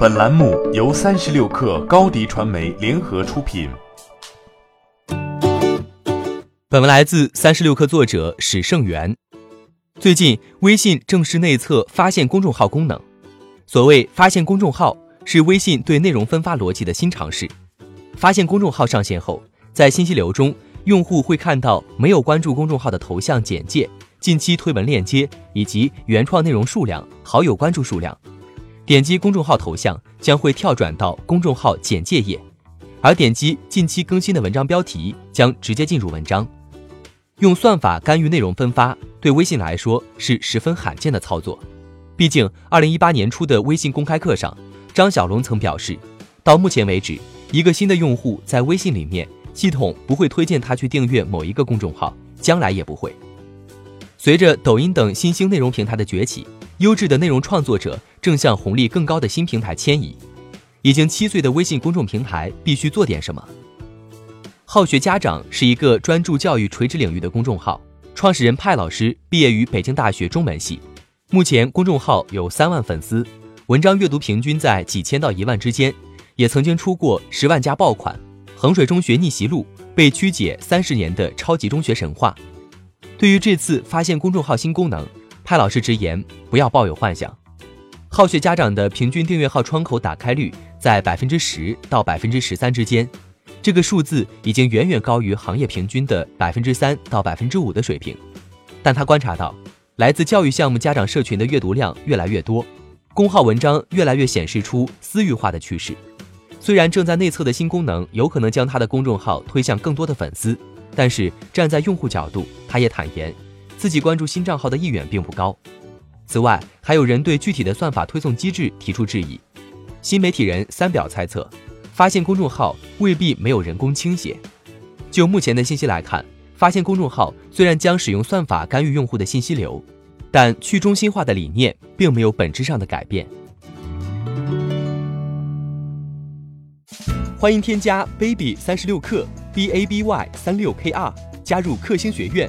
本栏目由三十六氪高低传媒联合出品。本文来自三十六氪作者史胜元。最近，微信正式内测发现公众号功能。所谓发现公众号，是微信对内容分发逻辑的新尝试。发现公众号上线后，在信息流中，用户会看到没有关注公众号的头像简介。近期推文链接以及原创内容数量、好友关注数量，点击公众号头像将会跳转到公众号简介页，而点击近期更新的文章标题将直接进入文章。用算法干预内容分发，对微信来说是十分罕见的操作。毕竟，二零一八年初的微信公开课上，张小龙曾表示，到目前为止，一个新的用户在微信里面，系统不会推荐他去订阅某一个公众号，将来也不会。随着抖音等新兴内容平台的崛起，优质的内容创作者正向红利更高的新平台迁移。已经七岁的微信公众平台必须做点什么。好学家长是一个专注教育垂直领域的公众号，创始人派老师毕业于北京大学中文系，目前公众号有三万粉丝，文章阅读平均在几千到一万之间，也曾经出过十万加爆款，衡水中学逆袭录被曲解三十年的超级中学神话。对于这次发现公众号新功能，蔡老师直言不要抱有幻想。好学家长的平均订阅号窗口打开率在百分之十到百分之十三之间，这个数字已经远远高于行业平均的百分之三到百分之五的水平。但他观察到，来自教育项目家长社群的阅读量越来越多，公号文章越来越显示出私域化的趋势。虽然正在内测的新功能有可能将他的公众号推向更多的粉丝。但是站在用户角度，他也坦言，自己关注新账号的意愿并不高。此外，还有人对具体的算法推送机制提出质疑。新媒体人三表猜测，发现公众号未必没有人工倾斜。就目前的信息来看，发现公众号虽然将使用算法干预用户的信息流，但去中心化的理念并没有本质上的改变。欢迎添加 baby 三十六克。b a b y 三六 k r 加入克星学院，